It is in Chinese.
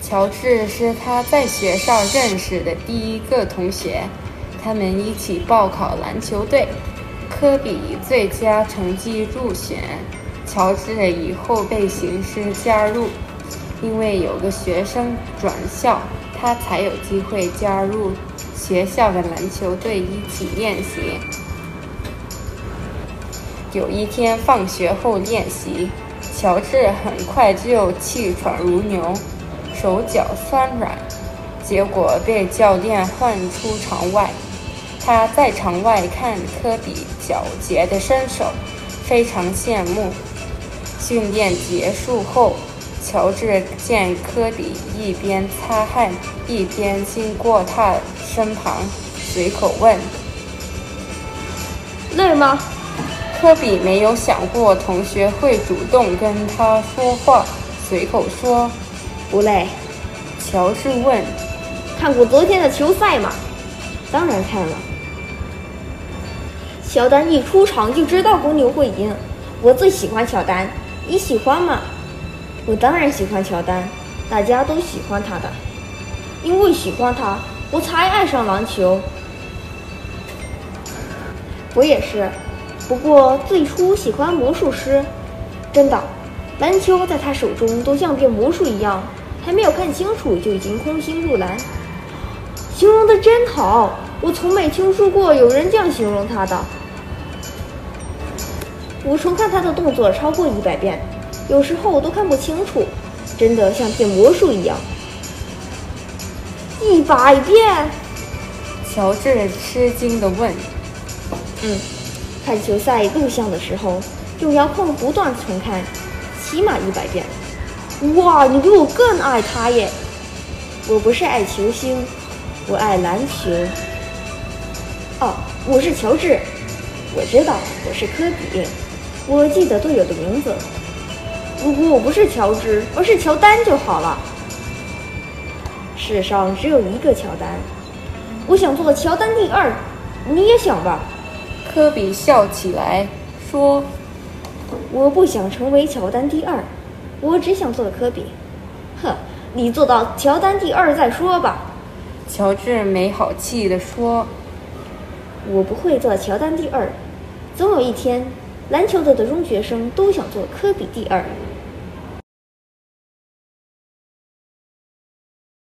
乔治是他在学校认识的第一个同学，他们一起报考篮球队。科比以最佳成绩入选，乔治以后备形式加入。因为有个学生转校，他才有机会加入学校的篮球队一起练习。有一天放学后练习，乔治很快就气喘如牛，手脚酸软，结果被教练换出场外。他在场外看科比矫捷的身手，非常羡慕。训练结束后，乔治见科比一边擦汗一边经过他身旁，随口问：“累吗？”科比没有想过同学会主动跟他说话，随口说：“不累。”乔治问：“看过昨天的球赛吗？”“当然看了。”乔丹一出场就知道公牛会赢，我最喜欢乔丹。你喜欢吗？我当然喜欢乔丹，大家都喜欢他的，因为喜欢他，我才爱上篮球。我也是。不过最初喜欢魔术师，真的，篮球在他手中都像变魔术一样，还没有看清楚就已经空心入篮。形容的真好，我从没听说过有人这样形容他的。我重看他的动作超过一百遍，有时候我都看不清楚，真的像变魔术一样。一百遍？乔治吃惊地问。嗯。看球赛录像的时候，用遥控不断重看，起码一百遍。哇，你比我更爱他耶！我不是爱球星，我爱篮球。哦，我是乔治。我知道我是科比，我记得队友的名字。如果我不是乔治，而是乔丹就好了。世上只有一个乔丹，我想做乔丹第二，你也想吧？科比笑起来，说：“我不想成为乔丹第二，我只想做科比。”哼，你做到乔丹第二再说吧。”乔治没好气地说：“我不会做乔丹第二，总有一天，篮球队的中学生都想做科比第二。”